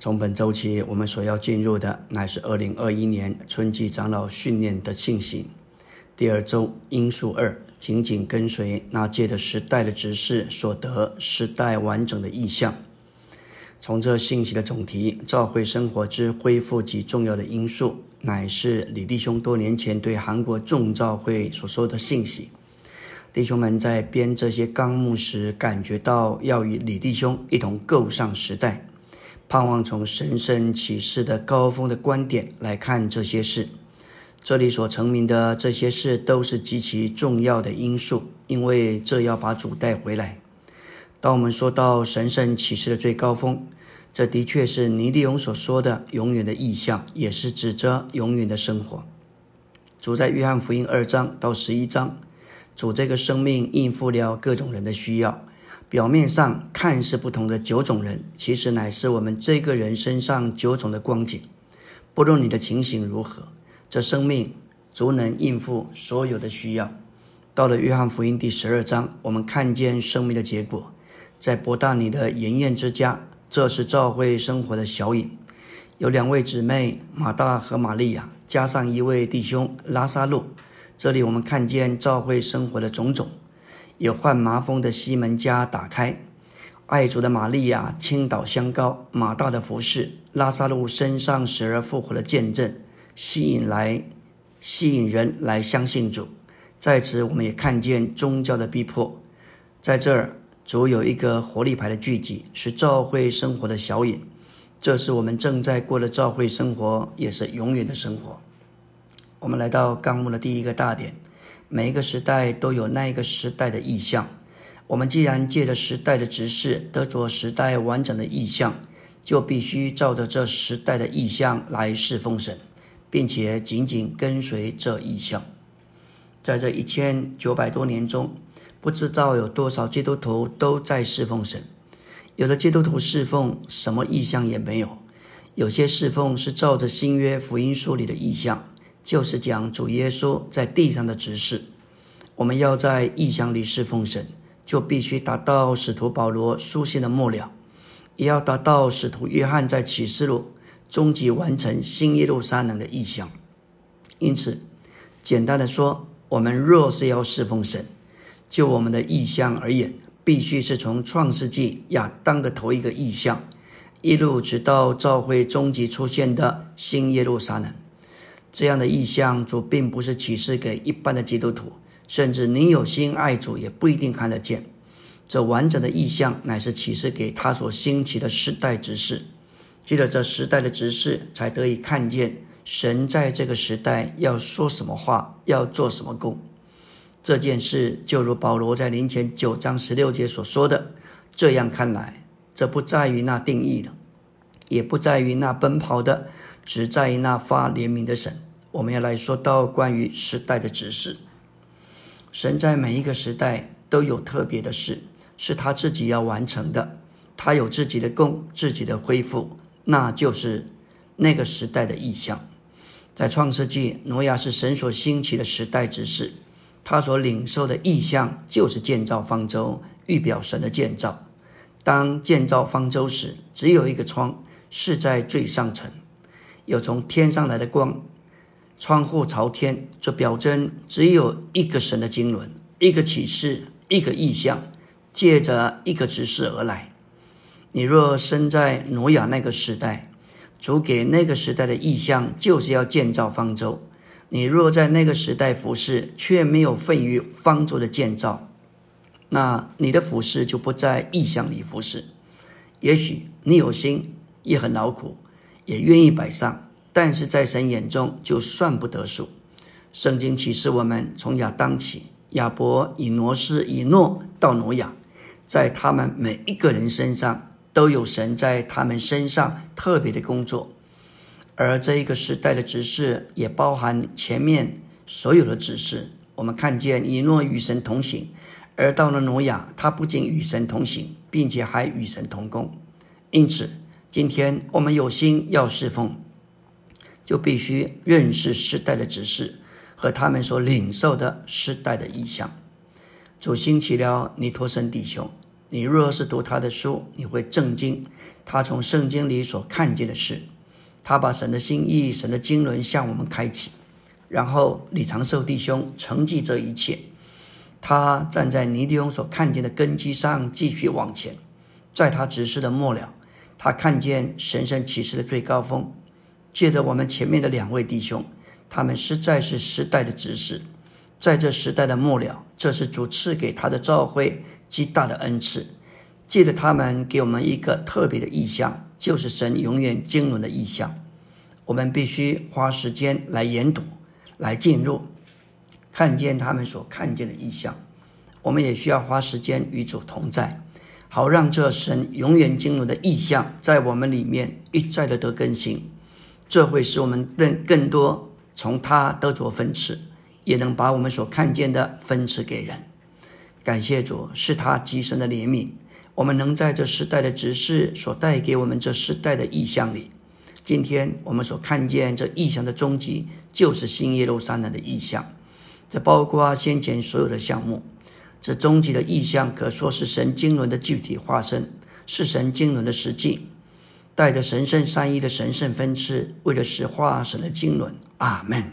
从本周起，我们所要进入的乃是二零二一年春季长老训练的信息。第二周因素二，紧紧跟随那届的时代的指示，所得时代完整的意象。从这信息的总题，召会生活之恢复及重要的因素，乃是李弟兄多年前对韩国众召会所说的信息。弟兄们在编这些纲目时，感觉到要与李弟兄一同构上时代。盼望从神圣启示的高峰的观点来看这些事。这里所成名的这些事都是极其重要的因素，因为这要把主带回来。当我们说到神圣启示的最高峰，这的确是尼利翁所说的永远的意象，也是指着永远的生活。主在约翰福音二章到十一章，主这个生命应付了各种人的需要。表面上看似不同的九种人，其实乃是我们这个人身上九种的光景。不论你的情形如何，这生命足能应付所有的需要。到了约翰福音第十二章，我们看见生命的结果，在伯大尼的筵宴之家，这是教会生活的小影。有两位姊妹马大和玛利亚，加上一位弟兄拉萨路。这里我们看见教会生活的种种。有患麻风的西门家打开，爱主的玛利亚倾倒香膏，马大的服饰，拉萨路身上死而复活的见证，吸引来吸引人来相信主。在此，我们也看见宗教的逼迫。在这儿，主有一个活力牌的聚集，是教会生活的小影。这是我们正在过的教会生活，也是永远的生活。我们来到纲目的第一个大点。每一个时代都有那一个时代的意象。我们既然借着时代的指示得着时代完整的意象，就必须照着这时代的意象来侍奉神，并且紧紧跟随这意象。在这一千九百多年中，不知道有多少基督徒都在侍奉神。有的基督徒侍奉什么意象也没有，有些侍奉是照着新约福音书里的意象。就是讲主耶稣在地上的指示，我们要在异象里侍奉神，就必须达到使徒保罗书信的末了，也要达到使徒约翰在启示录终极完成新耶路撒冷的意象。因此，简单的说，我们若是要侍奉神，就我们的意象而言，必须是从创世纪亚当的头一个意象，一路直到教会终极出现的新耶路撒冷。这样的意象，主并不是启示给一般的基督徒，甚至你有心爱主也不一定看得见。这完整的意象，乃是启示给他所兴起的时代之事。记得这时代的指示，才得以看见神在这个时代要说什么话，要做什么工。这件事就如保罗在临前九章十六节所说的：“这样看来，这不在于那定义的，也不在于那奔跑的。”只在那发怜悯的神。我们要来说到关于时代的指示。神在每一个时代都有特别的事，是他自己要完成的。他有自己的功，自己的恢复，那就是那个时代的意象。在创世纪，挪亚是神所兴起的时代指示，他所领受的意象就是建造方舟，预表神的建造。当建造方舟时，只有一个窗，是在最上层。有从天上来的光，窗户朝天，这表征只有一个神的经纶，一个启示，一个意象，借着一个指示而来。你若生在挪亚那个时代，主给那个时代的意象就是要建造方舟。你若在那个时代服侍，却没有费于方舟的建造，那你的服侍就不在意象里服侍。也许你有心，也很劳苦。也愿意摆上，但是在神眼中就算不得数。圣经启示我们，从亚当起，亚伯、以挪斯、以诺到挪亚，在他们每一个人身上都有神在他们身上特别的工作。而这一个时代的指示也包含前面所有的指示。我们看见以诺与神同行，而到了挪亚，他不仅与神同行，并且还与神同工。因此。今天我们有心要侍奉，就必须认识时代的指示和他们所领受的时代的意象。主兴起了尼托生弟兄，你若是读他的书，你会震惊他从圣经里所看见的事。他把神的心意、神的经纶向我们开启，然后李长寿弟兄承继这一切。他站在尼迪翁所看见的根基上继续往前，在他指示的末了，他看见神圣启示的最高峰。借着我们前面的两位弟兄，他们实在是时代的指示，在这时代的末了，这是主赐给他的召会极大的恩赐。借着他们给我们一个特别的意象，就是神永远经纶的意象。我们必须花时间来研读，来进入。看见他们所看见的意象，我们也需要花时间与主同在，好让这神永远经纶的意象在我们里面一再的得更新。这会使我们更更多从他得着分赐，也能把我们所看见的分赐给人。感谢主，是他极深的怜悯，我们能在这时代的指示所带给我们这时代的意象里。今天我们所看见这意象的终极，就是新耶路撒冷的意象。这包括先前所有的项目，这终极的意象可说是神经轮的具体化身，是神经轮的实际，带着神圣善意的神圣分赐，为了实化神的经轮。阿门。